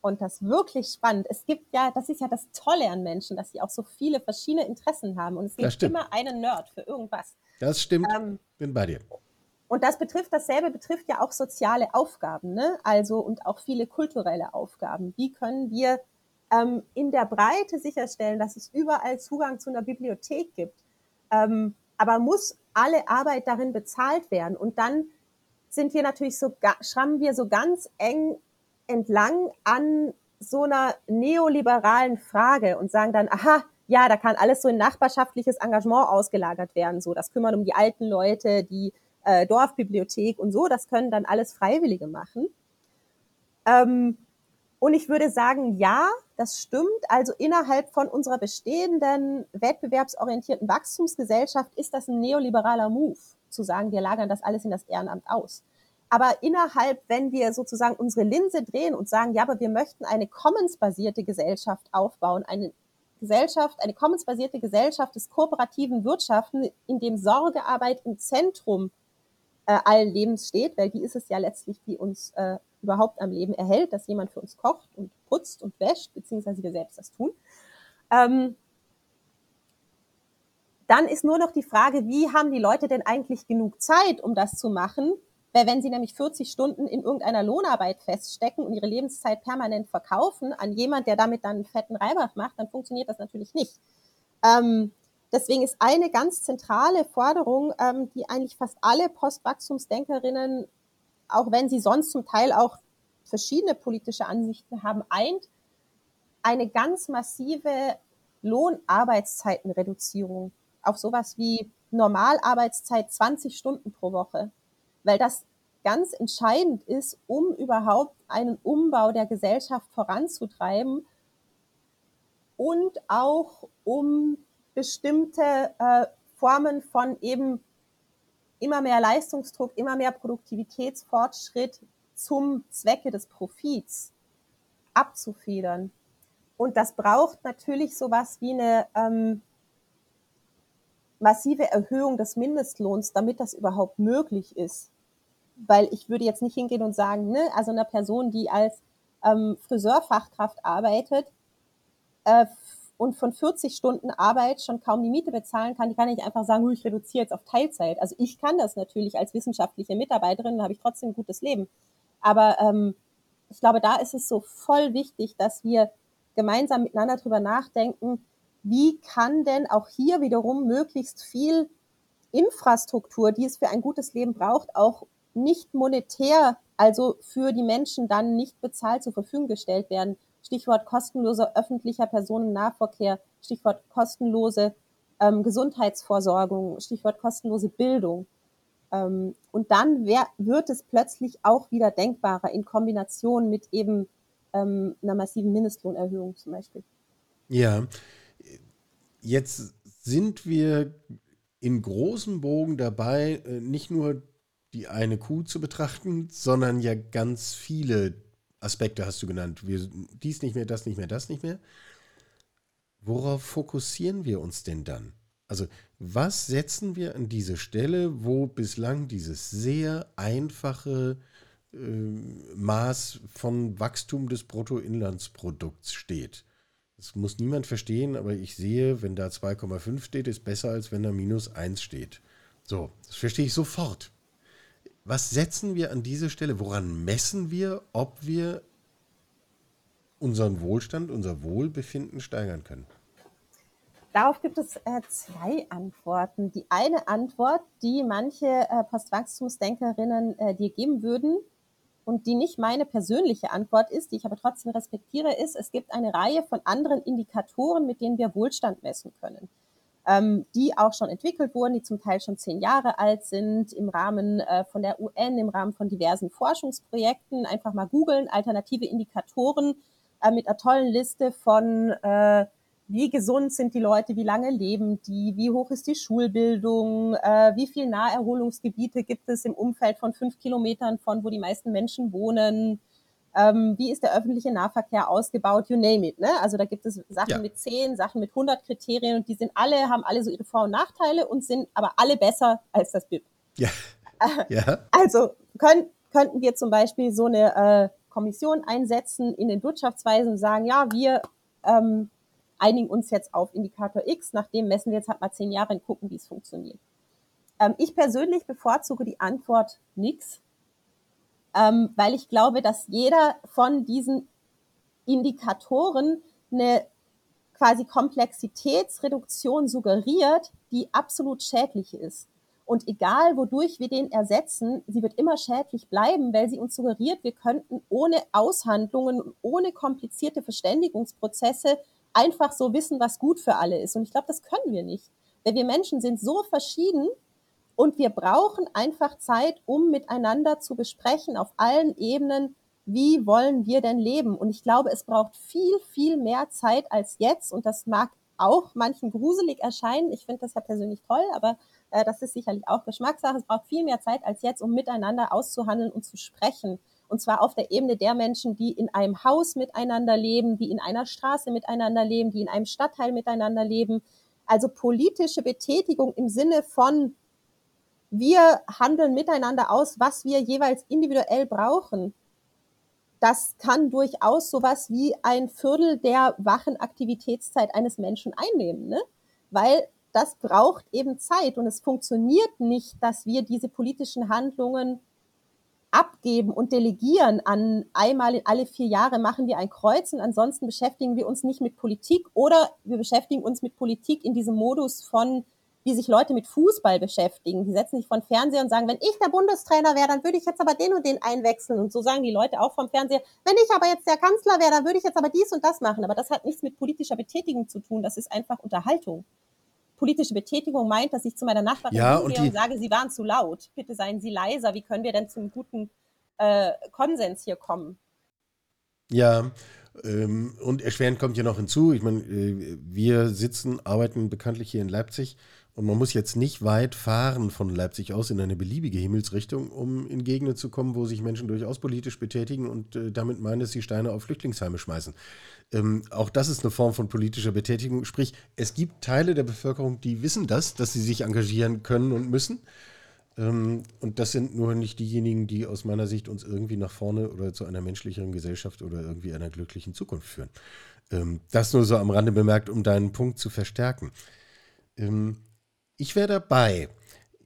und das wirklich spannend. Es gibt ja, das ist ja das Tolle an Menschen, dass sie auch so viele verschiedene Interessen haben und es gibt immer einen Nerd für irgendwas. Das stimmt. Ähm, Bin bei dir. Und das betrifft, dasselbe betrifft ja auch soziale Aufgaben, ne? Also und auch viele kulturelle Aufgaben. Wie können wir ähm, in der Breite sicherstellen, dass es überall Zugang zu einer Bibliothek gibt? Ähm, aber muss alle Arbeit darin bezahlt werden? Und dann sind wir natürlich so, schrammen wir so ganz eng entlang an so einer neoliberalen Frage und sagen dann, aha, ja, da kann alles so in nachbarschaftliches Engagement ausgelagert werden, so das kümmern um die alten Leute, die äh, Dorfbibliothek und so, das können dann alles Freiwillige machen. Ähm, und ich würde sagen, ja, das stimmt. Also innerhalb von unserer bestehenden wettbewerbsorientierten Wachstumsgesellschaft ist das ein neoliberaler Move, zu sagen, wir lagern das alles in das Ehrenamt aus. Aber innerhalb, wenn wir sozusagen unsere Linse drehen und sagen, ja, aber wir möchten eine commonsbasierte Gesellschaft aufbauen, eine Gesellschaft, eine commonsbasierte Gesellschaft des kooperativen Wirtschaften, in dem Sorgearbeit im Zentrum äh, allen Lebens steht, weil die ist es ja letztlich, die uns äh, überhaupt am Leben erhält, dass jemand für uns kocht und putzt und wäscht, beziehungsweise wir selbst das tun. Ähm, dann ist nur noch die Frage, wie haben die Leute denn eigentlich genug Zeit, um das zu machen? Weil wenn sie nämlich 40 Stunden in irgendeiner Lohnarbeit feststecken und ihre Lebenszeit permanent verkaufen an jemand, der damit dann einen fetten Reibach macht, dann funktioniert das natürlich nicht. Ähm, Deswegen ist eine ganz zentrale Forderung, ähm, die eigentlich fast alle Postwachstumsdenkerinnen, auch wenn sie sonst zum Teil auch verschiedene politische Ansichten haben, eint, eine ganz massive Lohnarbeitszeitenreduzierung auf sowas wie Normalarbeitszeit 20 Stunden pro Woche, weil das ganz entscheidend ist, um überhaupt einen Umbau der Gesellschaft voranzutreiben und auch um bestimmte äh, Formen von eben immer mehr Leistungsdruck, immer mehr Produktivitätsfortschritt zum Zwecke des Profits abzufedern. Und das braucht natürlich sowas wie eine ähm, massive Erhöhung des Mindestlohns, damit das überhaupt möglich ist. Weil ich würde jetzt nicht hingehen und sagen, ne, also einer Person, die als ähm, Friseurfachkraft arbeitet, äh, und von 40 Stunden Arbeit schon kaum die Miete bezahlen kann, die kann ich einfach sagen, ich reduziere jetzt auf Teilzeit. Also ich kann das natürlich als wissenschaftliche Mitarbeiterin, dann habe ich trotzdem ein gutes Leben. Aber ähm, ich glaube, da ist es so voll wichtig, dass wir gemeinsam miteinander drüber nachdenken, wie kann denn auch hier wiederum möglichst viel Infrastruktur, die es für ein gutes Leben braucht, auch nicht monetär, also für die Menschen dann nicht bezahlt zur Verfügung gestellt werden. Stichwort kostenloser öffentlicher Personennahverkehr, Stichwort kostenlose ähm, Gesundheitsvorsorgung, Stichwort kostenlose Bildung. Ähm, und dann wär, wird es plötzlich auch wieder denkbarer in Kombination mit eben ähm, einer massiven Mindestlohnerhöhung zum Beispiel. Ja, jetzt sind wir in großem Bogen dabei, äh, nicht nur die eine Kuh zu betrachten, sondern ja ganz viele Aspekte hast du genannt. Wir, dies nicht mehr, das nicht mehr, das nicht mehr. Worauf fokussieren wir uns denn dann? Also, was setzen wir an diese Stelle, wo bislang dieses sehr einfache äh, Maß von Wachstum des Bruttoinlandsprodukts steht? Das muss niemand verstehen, aber ich sehe, wenn da 2,5 steht, ist besser, als wenn da minus 1 steht. So, das verstehe ich sofort. Was setzen wir an diese Stelle? Woran messen wir, ob wir unseren Wohlstand, unser Wohlbefinden steigern können? Darauf gibt es äh, zwei Antworten. Die eine Antwort, die manche äh, Postwachstumsdenkerinnen äh, dir geben würden und die nicht meine persönliche Antwort ist, die ich aber trotzdem respektiere, ist, es gibt eine Reihe von anderen Indikatoren, mit denen wir Wohlstand messen können ähm, die auch schon entwickelt wurden, die zum Teil schon zehn Jahre alt sind, im Rahmen äh, von der UN, im Rahmen von diversen Forschungsprojekten. Einfach mal googeln, alternative Indikatoren äh, mit einer tollen Liste von äh, wie gesund sind die Leute, wie lange leben die, wie hoch ist die Schulbildung, äh, wie viel Naherholungsgebiete gibt es im Umfeld von fünf Kilometern von, wo die meisten Menschen wohnen, ähm, wie ist der öffentliche Nahverkehr ausgebaut, you name it. Ne? Also da gibt es Sachen ja. mit 10, Sachen mit 100 Kriterien und die sind alle, haben alle so ihre Vor- und Nachteile und sind aber alle besser als das BIP. Ja. [LAUGHS] ja. Also können, könnten wir zum Beispiel so eine, äh, Kommission einsetzen in den Wirtschaftsweisen und sagen, ja, wir ähm, einigen uns jetzt auf Indikator X, nachdem messen wir jetzt halt mal zehn Jahre und gucken, wie es funktioniert. Ähm, ich persönlich bevorzuge die Antwort nix, ähm, weil ich glaube, dass jeder von diesen Indikatoren eine quasi Komplexitätsreduktion suggeriert, die absolut schädlich ist. Und egal, wodurch wir den ersetzen, sie wird immer schädlich bleiben, weil sie uns suggeriert, wir könnten ohne Aushandlungen ohne komplizierte Verständigungsprozesse einfach so wissen, was gut für alle ist. Und ich glaube, das können wir nicht. Weil wir Menschen sind so verschieden und wir brauchen einfach Zeit, um miteinander zu besprechen auf allen Ebenen, wie wollen wir denn leben? Und ich glaube, es braucht viel, viel mehr Zeit als jetzt. Und das mag auch manchen gruselig erscheinen. Ich finde das ja persönlich toll, aber äh, das ist sicherlich auch Geschmackssache. Es braucht viel mehr Zeit als jetzt, um miteinander auszuhandeln und zu sprechen. Und zwar auf der Ebene der Menschen, die in einem Haus miteinander leben, die in einer Straße miteinander leben, die in einem Stadtteil miteinander leben. Also politische Betätigung im Sinne von, wir handeln miteinander aus, was wir jeweils individuell brauchen. Das kann durchaus sowas wie ein Viertel der wachen Aktivitätszeit eines Menschen einnehmen, ne? weil das braucht eben Zeit und es funktioniert nicht, dass wir diese politischen Handlungen abgeben und delegieren an einmal in alle vier Jahre machen wir ein Kreuz und ansonsten beschäftigen wir uns nicht mit Politik oder wir beschäftigen uns mit Politik in diesem Modus von, wie sich Leute mit Fußball beschäftigen. Die setzen sich vor den Fernseher und sagen, wenn ich der Bundestrainer wäre, dann würde ich jetzt aber den und den einwechseln. Und so sagen die Leute auch vom Fernseher, wenn ich aber jetzt der Kanzler wäre, dann würde ich jetzt aber dies und das machen. Aber das hat nichts mit politischer Betätigung zu tun. Das ist einfach Unterhaltung politische Betätigung meint, dass ich zu meiner Nachbarin ja, und, und sage, sie waren zu laut. Bitte seien Sie leiser. Wie können wir denn zum guten äh, Konsens hier kommen? Ja, ähm, und erschwerend kommt ja noch hinzu, ich meine, äh, wir sitzen, arbeiten bekanntlich hier in Leipzig und man muss jetzt nicht weit fahren von Leipzig aus in eine beliebige Himmelsrichtung, um in Gegenden zu kommen, wo sich Menschen durchaus politisch betätigen und äh, damit meinen, dass sie Steine auf Flüchtlingsheime schmeißen. Ähm, auch das ist eine Form von politischer Betätigung. Sprich, es gibt Teile der Bevölkerung, die wissen das, dass sie sich engagieren können und müssen. Ähm, und das sind nur nicht diejenigen, die aus meiner Sicht uns irgendwie nach vorne oder zu einer menschlicheren Gesellschaft oder irgendwie einer glücklichen Zukunft führen. Ähm, das nur so am Rande bemerkt, um deinen Punkt zu verstärken. Ähm, ich wäre dabei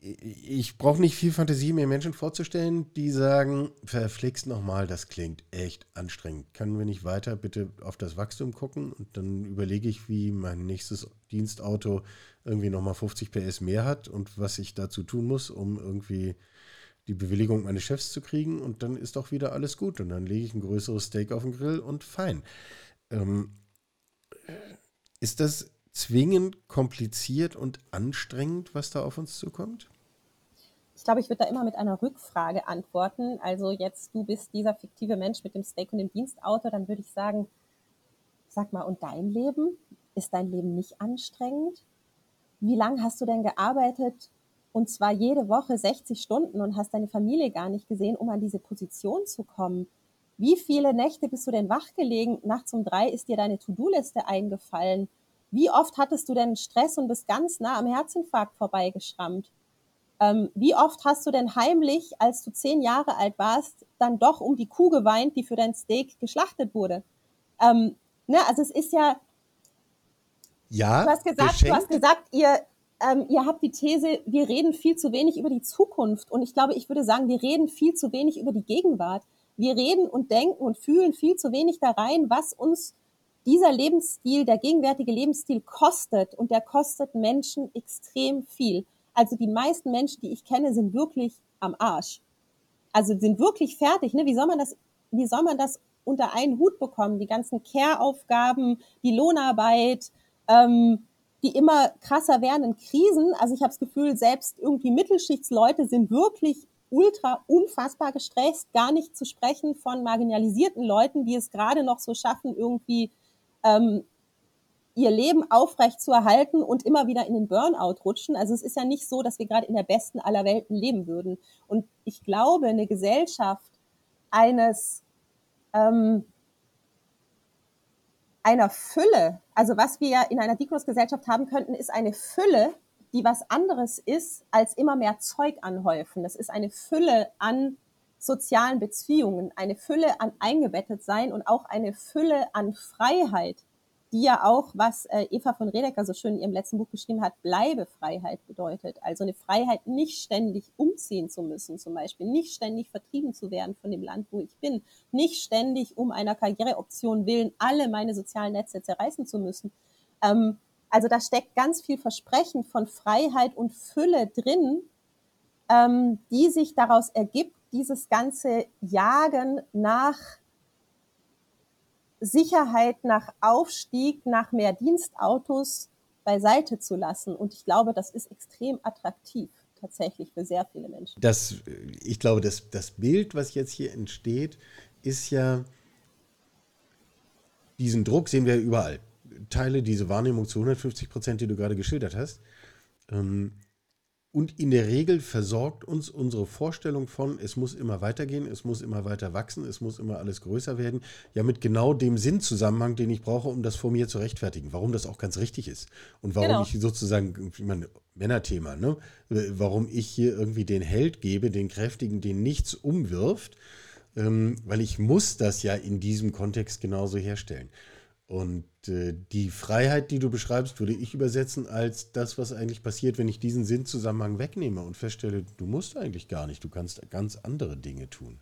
ich brauche nicht viel Fantasie, mir Menschen vorzustellen, die sagen, verflixt nochmal, das klingt echt anstrengend. Können wir nicht weiter bitte auf das Wachstum gucken? Und dann überlege ich, wie mein nächstes Dienstauto irgendwie nochmal 50 PS mehr hat und was ich dazu tun muss, um irgendwie die Bewilligung meines Chefs zu kriegen. Und dann ist doch wieder alles gut. Und dann lege ich ein größeres Steak auf den Grill und fein. Ähm, ist das zwingend kompliziert und anstrengend, was da auf uns zukommt? Ich glaube, ich würde da immer mit einer Rückfrage antworten. Also jetzt, du bist dieser fiktive Mensch mit dem Steak und dem Dienstauto, dann würde ich sagen, sag mal, und dein Leben? Ist dein Leben nicht anstrengend? Wie lange hast du denn gearbeitet? Und zwar jede Woche 60 Stunden und hast deine Familie gar nicht gesehen, um an diese Position zu kommen. Wie viele Nächte bist du denn wach gelegen? Nachts um drei ist dir deine To-Do-Liste eingefallen. Wie oft hattest du denn Stress und bist ganz nah am Herzinfarkt vorbeigeschrammt? Ähm, wie oft hast du denn heimlich, als du zehn Jahre alt warst, dann doch um die Kuh geweint, die für dein Steak geschlachtet wurde? Ähm, ne, also es ist ja. Ja. Du hast gesagt, du hast gesagt, ihr, ähm, ihr habt die These, wir reden viel zu wenig über die Zukunft. Und ich glaube, ich würde sagen, wir reden viel zu wenig über die Gegenwart. Wir reden und denken und fühlen viel zu wenig da rein, was uns dieser Lebensstil, der gegenwärtige Lebensstil kostet. Und der kostet Menschen extrem viel. Also die meisten Menschen, die ich kenne, sind wirklich am Arsch. Also sind wirklich fertig. Ne? Wie soll man das, wie soll man das unter einen Hut bekommen? Die ganzen Care-Aufgaben, die Lohnarbeit, ähm, die immer krasser werdenden Krisen. Also ich habe das Gefühl, selbst irgendwie Mittelschichtsleute sind wirklich ultra unfassbar gestresst, gar nicht zu sprechen von marginalisierten Leuten, die es gerade noch so schaffen, irgendwie ähm, ihr Leben aufrecht zu erhalten und immer wieder in den Burnout rutschen. Also es ist ja nicht so, dass wir gerade in der besten aller Welten leben würden. Und ich glaube, eine Gesellschaft eines ähm, einer Fülle, also was wir in einer Diklus-Gesellschaft haben könnten, ist eine Fülle, die was anderes ist als immer mehr Zeug anhäufen. Das ist eine Fülle an sozialen Beziehungen, eine Fülle an eingebettet sein und auch eine Fülle an Freiheit, die ja auch, was äh, Eva von Redecker so schön in ihrem letzten Buch geschrieben hat, Bleibefreiheit bedeutet. Also eine Freiheit, nicht ständig umziehen zu müssen, zum Beispiel, nicht ständig vertrieben zu werden von dem Land, wo ich bin, nicht ständig um einer Karriereoption willen alle meine sozialen Netze zerreißen zu müssen. Ähm, also da steckt ganz viel Versprechen von Freiheit und Fülle drin, ähm, die sich daraus ergibt, dieses ganze Jagen nach Sicherheit, nach Aufstieg, nach mehr Dienstautos beiseite zu lassen. Und ich glaube, das ist extrem attraktiv tatsächlich für sehr viele Menschen. Das, ich glaube, das, das Bild, was jetzt hier entsteht, ist ja, diesen Druck sehen wir überall. Teile diese Wahrnehmung zu 150 Prozent, die du gerade geschildert hast. Ähm, und in der Regel versorgt uns unsere Vorstellung von, es muss immer weitergehen, es muss immer weiter wachsen, es muss immer alles größer werden, ja mit genau dem Sinnzusammenhang, den ich brauche, um das vor mir zu rechtfertigen. Warum das auch ganz richtig ist. Und warum genau. ich sozusagen, ich meine, Männerthema, ne? Warum ich hier irgendwie den Held gebe, den Kräftigen, den nichts umwirft, ähm, weil ich muss das ja in diesem Kontext genauso herstellen. Und äh, die Freiheit, die du beschreibst, würde ich übersetzen als das, was eigentlich passiert, wenn ich diesen Sinnzusammenhang wegnehme und feststelle, du musst eigentlich gar nicht, du kannst ganz andere Dinge tun.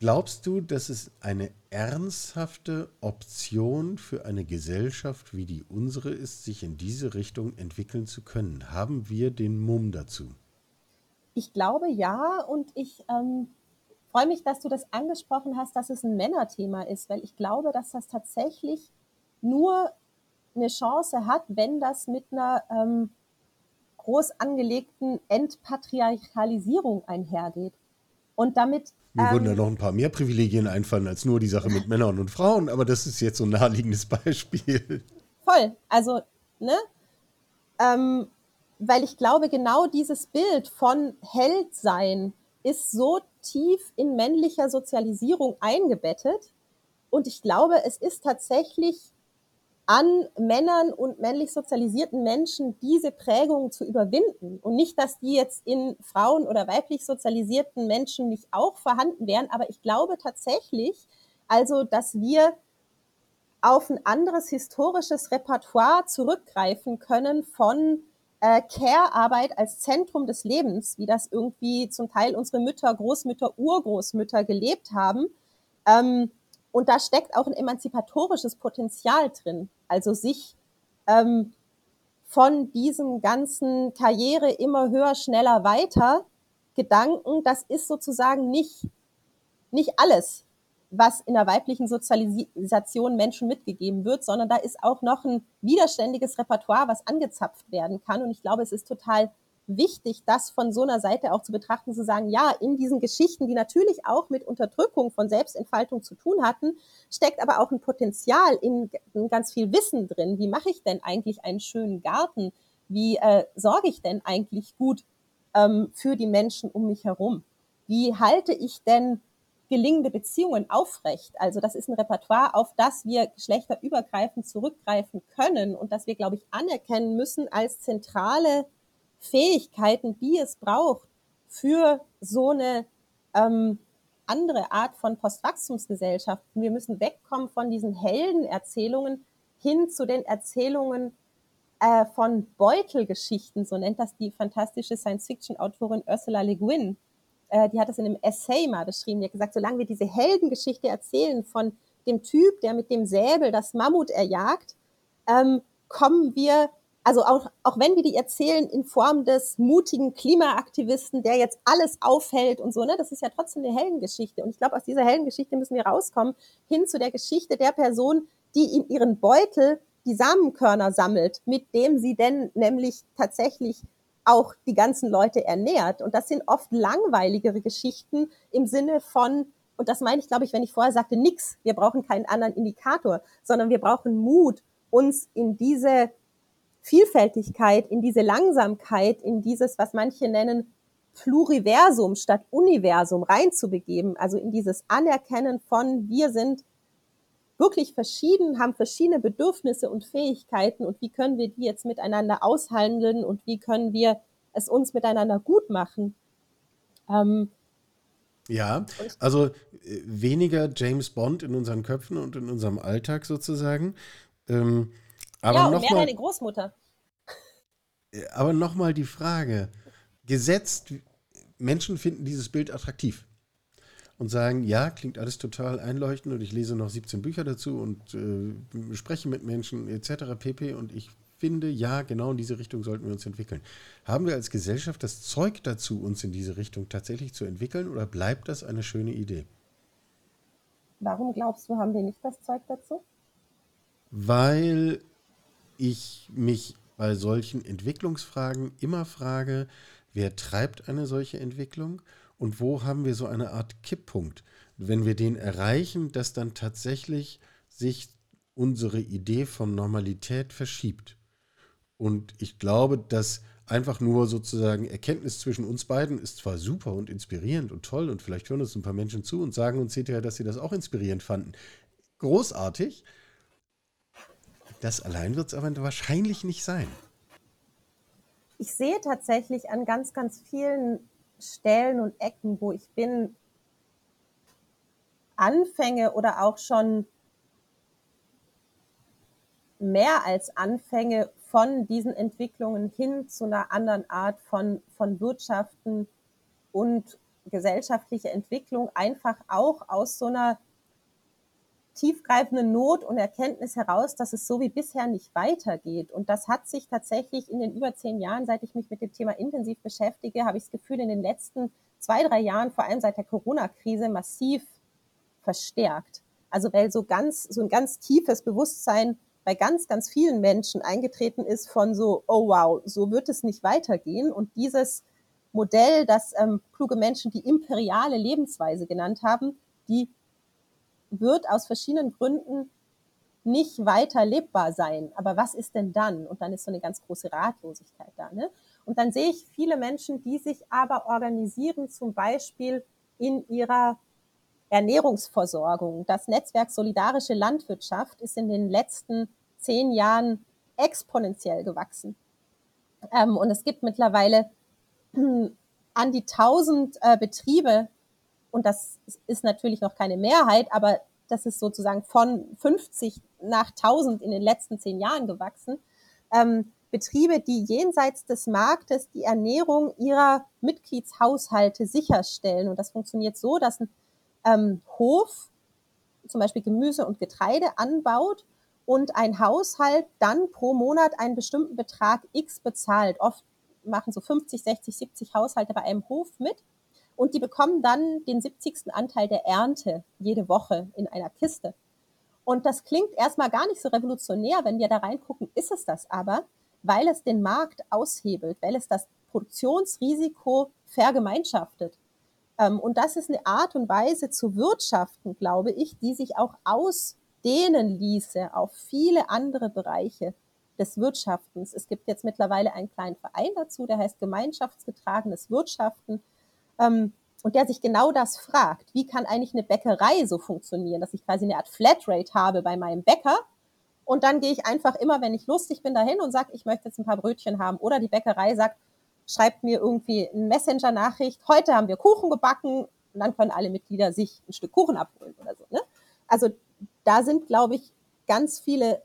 Glaubst du, dass es eine ernsthafte Option für eine Gesellschaft wie die unsere ist, sich in diese Richtung entwickeln zu können? Haben wir den Mumm dazu? Ich glaube ja und ich ähm, freue mich, dass du das angesprochen hast, dass es ein Männerthema ist, weil ich glaube, dass das tatsächlich nur eine Chance hat, wenn das mit einer ähm, groß angelegten Entpatriarchalisierung einhergeht. Und damit. Mir ähm, würden da ähm, noch ein paar mehr Privilegien einfallen als nur die Sache mit Männern und Frauen, aber das ist jetzt so ein naheliegendes [LAUGHS] Beispiel. Voll. Also, ne? Ähm, weil ich glaube, genau dieses Bild von Held sein ist so tief in männlicher Sozialisierung eingebettet. Und ich glaube, es ist tatsächlich an Männern und männlich sozialisierten Menschen diese Prägung zu überwinden. Und nicht, dass die jetzt in Frauen oder weiblich sozialisierten Menschen nicht auch vorhanden wären, aber ich glaube tatsächlich, also, dass wir auf ein anderes historisches Repertoire zurückgreifen können von äh, Care-Arbeit als Zentrum des Lebens, wie das irgendwie zum Teil unsere Mütter, Großmütter, Urgroßmütter gelebt haben. Ähm, und da steckt auch ein emanzipatorisches Potenzial drin. Also sich ähm, von diesem ganzen Karriere immer höher, schneller, weiter Gedanken, das ist sozusagen nicht, nicht alles, was in der weiblichen Sozialisation Menschen mitgegeben wird, sondern da ist auch noch ein widerständiges Repertoire, was angezapft werden kann. Und ich glaube, es ist total wichtig, das von so einer Seite auch zu betrachten, zu sagen, ja, in diesen Geschichten, die natürlich auch mit Unterdrückung von Selbstentfaltung zu tun hatten, steckt aber auch ein Potenzial in, in ganz viel Wissen drin. Wie mache ich denn eigentlich einen schönen Garten? Wie äh, sorge ich denn eigentlich gut ähm, für die Menschen um mich herum? Wie halte ich denn gelingende Beziehungen aufrecht. Also das ist ein Repertoire, auf das wir geschlechterübergreifend zurückgreifen können und das wir, glaube ich, anerkennen müssen als zentrale Fähigkeiten, die es braucht für so eine ähm, andere Art von Postwachstumsgesellschaften. Wir müssen wegkommen von diesen Heldenerzählungen hin zu den Erzählungen äh, von Beutelgeschichten, so nennt das die fantastische Science-Fiction-Autorin Ursula Le Guin äh, die hat das in einem Essay mal beschrieben, die hat gesagt, solange wir diese Heldengeschichte erzählen von dem Typ, der mit dem Säbel das Mammut erjagt, ähm, kommen wir, also auch, auch wenn wir die erzählen in Form des mutigen Klimaaktivisten, der jetzt alles aufhält und so, ne, das ist ja trotzdem eine Heldengeschichte. Und ich glaube, aus dieser Heldengeschichte müssen wir rauskommen, hin zu der Geschichte der Person, die in ihren Beutel die Samenkörner sammelt, mit dem sie denn nämlich tatsächlich auch die ganzen Leute ernährt. Und das sind oft langweiligere Geschichten im Sinne von, und das meine ich, glaube ich, wenn ich vorher sagte, nix, wir brauchen keinen anderen Indikator, sondern wir brauchen Mut, uns in diese Vielfältigkeit, in diese Langsamkeit, in dieses, was manche nennen, Pluriversum statt Universum reinzubegeben, also in dieses Anerkennen von, wir sind wirklich verschieden, haben verschiedene Bedürfnisse und Fähigkeiten und wie können wir die jetzt miteinander aushandeln und wie können wir es uns miteinander gut machen. Ähm, Ja, also äh, weniger James Bond in unseren Köpfen und in unserem Alltag sozusagen. Ähm, aber ja, und noch mehr mal, deine Großmutter. äh, aber nochmal die Frage: Gesetzt, Menschen finden dieses Bild attraktiv und sagen, ja, klingt alles total einleuchtend und ich lese noch 17 Bücher dazu und äh, spreche mit Menschen etc. pp. Und ich finde, ja, genau in diese Richtung sollten wir uns entwickeln. Haben wir als Gesellschaft das Zeug dazu, uns in diese Richtung tatsächlich zu entwickeln oder bleibt das eine schöne Idee? Warum glaubst du, haben wir nicht das Zeug dazu? Weil ich mich bei solchen Entwicklungsfragen immer frage, wer treibt eine solche Entwicklung und wo haben wir so eine Art Kipppunkt? Wenn wir den erreichen, dass dann tatsächlich sich unsere Idee von Normalität verschiebt. Und ich glaube, dass einfach nur sozusagen Erkenntnis zwischen uns beiden ist zwar super und inspirierend und toll und vielleicht hören uns ein paar Menschen zu und sagen uns hinterher, dass sie das auch inspirierend fanden. Großartig. Das allein wird es aber wahrscheinlich nicht sein. Ich sehe tatsächlich an ganz, ganz vielen Stellen und Ecken, wo ich bin, Anfänge oder auch schon mehr als Anfänge von diesen Entwicklungen hin zu einer anderen Art von, von Wirtschaften und gesellschaftliche Entwicklung einfach auch aus so einer tiefgreifenden Not und Erkenntnis heraus, dass es so wie bisher nicht weitergeht. Und das hat sich tatsächlich in den über zehn Jahren, seit ich mich mit dem Thema intensiv beschäftige, habe ich das Gefühl, in den letzten zwei, drei Jahren, vor allem seit der Corona-Krise, massiv verstärkt. Also weil so ganz, so ein ganz tiefes Bewusstsein bei ganz, ganz vielen Menschen eingetreten ist von so, oh wow, so wird es nicht weitergehen. Und dieses Modell, das ähm, kluge Menschen die imperiale Lebensweise genannt haben, die wird aus verschiedenen Gründen nicht weiter lebbar sein. Aber was ist denn dann? Und dann ist so eine ganz große Ratlosigkeit da. Ne? Und dann sehe ich viele Menschen, die sich aber organisieren, zum Beispiel in ihrer Ernährungsversorgung. Das Netzwerk Solidarische Landwirtschaft ist in den letzten zehn Jahren exponentiell gewachsen. Ähm, und es gibt mittlerweile an die 1000 äh, Betriebe, und das ist natürlich noch keine Mehrheit, aber das ist sozusagen von 50 nach 1000 in den letzten zehn Jahren gewachsen. Ähm, Betriebe, die jenseits des Marktes die Ernährung ihrer Mitgliedshaushalte sicherstellen. Und das funktioniert so, dass ein ähm, Hof zum Beispiel Gemüse und Getreide anbaut und ein Haushalt dann pro Monat einen bestimmten Betrag X bezahlt. Oft machen so 50, 60, 70 Haushalte bei einem Hof mit und die bekommen dann den 70. Anteil der Ernte jede Woche in einer Kiste. Und das klingt erstmal gar nicht so revolutionär, wenn wir da reingucken, ist es das aber, weil es den Markt aushebelt, weil es das Produktionsrisiko vergemeinschaftet. Ähm, und das ist eine Art und Weise zu wirtschaften, glaube ich, die sich auch ausdehnen ließe auf viele andere Bereiche des Wirtschaftens. Es gibt jetzt mittlerweile einen kleinen Verein dazu, der heißt gemeinschaftsgetragenes Wirtschaften ähm, und der sich genau das fragt. Wie kann eigentlich eine Bäckerei so funktionieren, dass ich quasi eine Art Flatrate habe bei meinem Bäcker und dann gehe ich einfach immer, wenn ich lustig bin, dahin und sage, ich möchte jetzt ein paar Brötchen haben. Oder die Bäckerei sagt, schreibt mir irgendwie eine Messenger-Nachricht, heute haben wir Kuchen gebacken und dann können alle Mitglieder sich ein Stück Kuchen abholen oder so. Ne? Also da sind, glaube ich, ganz viele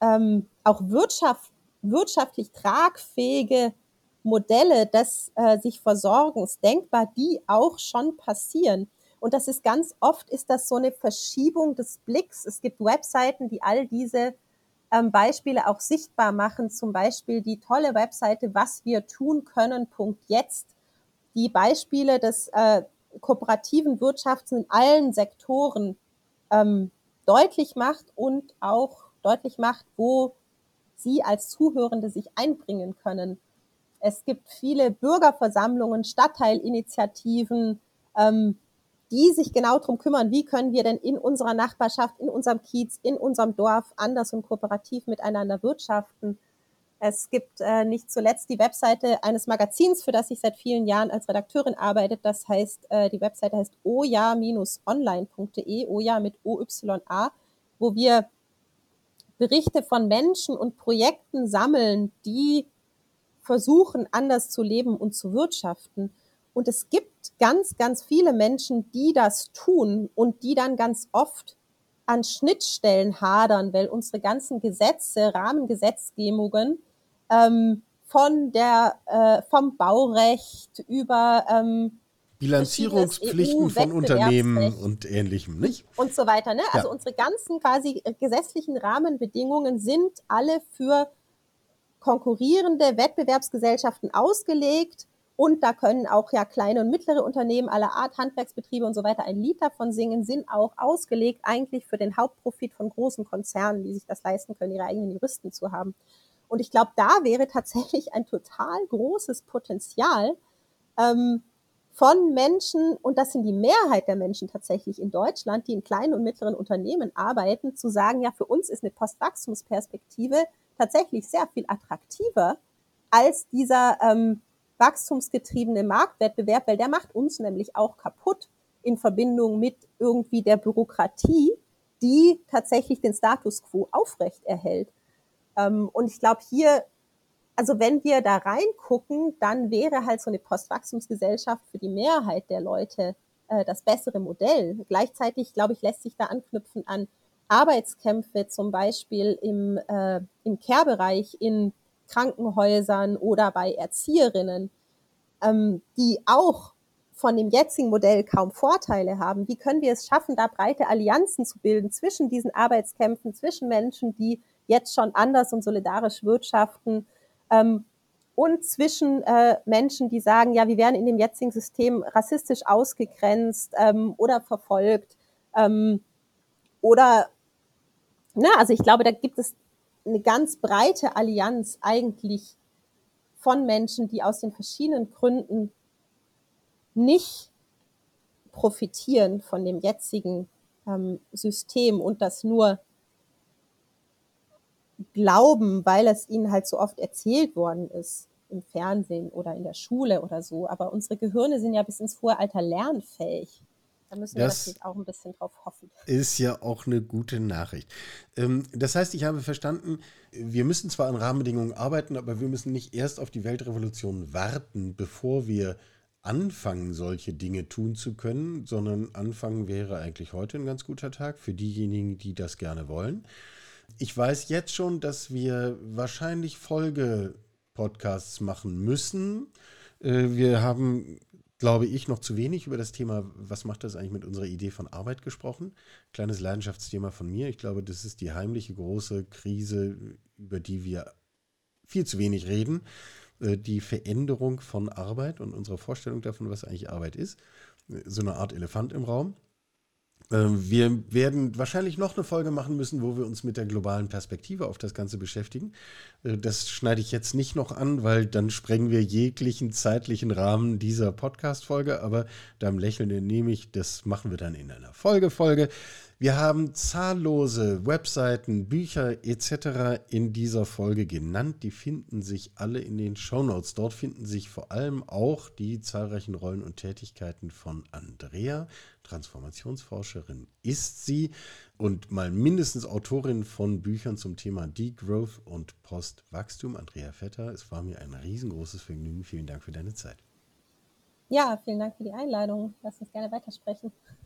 ähm, auch Wirtschaft, wirtschaftlich tragfähige Modelle des äh, sich Versorgens denkbar, die auch schon passieren. Und das ist ganz oft, ist das so eine Verschiebung des Blicks. Es gibt Webseiten, die all diese ähm, Beispiele auch sichtbar machen. Zum Beispiel die tolle Webseite, was wir tun können, Punkt jetzt. Die Beispiele des äh, kooperativen Wirtschafts in allen Sektoren ähm, deutlich macht und auch deutlich macht, wo Sie als Zuhörende sich einbringen können. Es gibt viele Bürgerversammlungen, Stadtteilinitiativen, ähm, die sich genau darum kümmern, wie können wir denn in unserer Nachbarschaft, in unserem Kiez, in unserem Dorf anders und kooperativ miteinander wirtschaften. Es gibt äh, nicht zuletzt die Webseite eines Magazins, für das ich seit vielen Jahren als Redakteurin arbeite. Das heißt, äh, die Webseite heißt oja-online.de, oja mit O-Y-A, wo wir Berichte von Menschen und Projekten sammeln, die versuchen, anders zu leben und zu wirtschaften. Und es gibt ganz, ganz viele Menschen, die das tun und die dann ganz oft an Schnittstellen hadern, weil unsere ganzen Gesetze, Rahmengesetzgebungen ähm, von der äh, vom Baurecht über ähm, Bilanzierungspflichten von Unternehmen und ähnlichem, nicht? Und so weiter. Ne? Also ja. unsere ganzen quasi gesetzlichen Rahmenbedingungen sind alle für konkurrierende Wettbewerbsgesellschaften ausgelegt. Und da können auch ja kleine und mittlere Unternehmen aller Art, Handwerksbetriebe und so weiter ein Lied davon singen, sind auch ausgelegt eigentlich für den Hauptprofit von großen Konzernen, die sich das leisten können, ihre eigenen Juristen zu haben. Und ich glaube, da wäre tatsächlich ein total großes Potenzial ähm, von Menschen, und das sind die Mehrheit der Menschen tatsächlich in Deutschland, die in kleinen und mittleren Unternehmen arbeiten, zu sagen, ja, für uns ist eine Postwachstumsperspektive tatsächlich sehr viel attraktiver als dieser ähm, wachstumsgetriebene Marktwettbewerb, weil der macht uns nämlich auch kaputt in Verbindung mit irgendwie der Bürokratie, die tatsächlich den Status quo aufrecht erhält. Ähm, und ich glaube, hier, also wenn wir da reingucken, dann wäre halt so eine Postwachstumsgesellschaft für die Mehrheit der Leute äh, das bessere Modell. Gleichzeitig, glaube ich, lässt sich da anknüpfen an Arbeitskämpfe, zum Beispiel im, äh, im Care-Bereich in Krankenhäusern oder bei Erzieherinnen, ähm, die auch von dem jetzigen Modell kaum Vorteile haben. Wie können wir es schaffen, da breite Allianzen zu bilden zwischen diesen Arbeitskämpfen, zwischen Menschen, die jetzt schon anders und solidarisch wirtschaften ähm, und zwischen äh, Menschen, die sagen, ja, wir werden in dem jetzigen System rassistisch ausgegrenzt ähm, oder verfolgt ähm, oder, ne, also ich glaube, da gibt es eine ganz breite Allianz eigentlich von Menschen, die aus den verschiedenen Gründen nicht profitieren von dem jetzigen ähm, System und das nur glauben, weil es ihnen halt so oft erzählt worden ist im Fernsehen oder in der Schule oder so. Aber unsere Gehirne sind ja bis ins hohe Alter lernfähig. Da müssen wir das natürlich auch ein bisschen drauf hoffen. Ist ja auch eine gute Nachricht. Ähm, das heißt, ich habe verstanden, wir müssen zwar an Rahmenbedingungen arbeiten, aber wir müssen nicht erst auf die Weltrevolution warten, bevor wir anfangen, solche Dinge tun zu können, sondern anfangen wäre eigentlich heute ein ganz guter Tag für diejenigen, die das gerne wollen. Ich weiß jetzt schon, dass wir wahrscheinlich Folge-Podcasts machen müssen. Äh, wir haben, glaube ich, noch zu wenig über das Thema, was macht das eigentlich mit unserer Idee von Arbeit gesprochen. Kleines Leidenschaftsthema von mir. Ich glaube, das ist die heimliche große Krise, über die wir viel zu wenig reden. Äh, die Veränderung von Arbeit und unsere Vorstellung davon, was eigentlich Arbeit ist. So eine Art Elefant im Raum. Ähm, wir werden wahrscheinlich noch eine Folge machen müssen, wo wir uns mit der globalen Perspektive auf das Ganze beschäftigen. Äh, das schneide ich jetzt nicht noch an, weil dann sprengen wir jeglichen zeitlichen Rahmen dieser Podcast-Folge. Aber deinem Lächeln entnehme ich, das machen wir dann in einer Folgefolge. -Folge. Wir haben zahllose Webseiten, Bücher etc. in dieser Folge genannt. Die finden sich alle in den Shownotes. Dort finden sich vor allem auch die zahlreichen Rollen und Tätigkeiten von Andrea. Transformationsforscherin ist sie und mal mindestens Autorin von Büchern zum Thema Degrowth und Postwachstum. Andrea Vetter, es war mir ein riesengroßes Vergnügen. Vielen Dank für deine Zeit. Ja, vielen Dank für die Einladung. Lass uns gerne weitersprechen.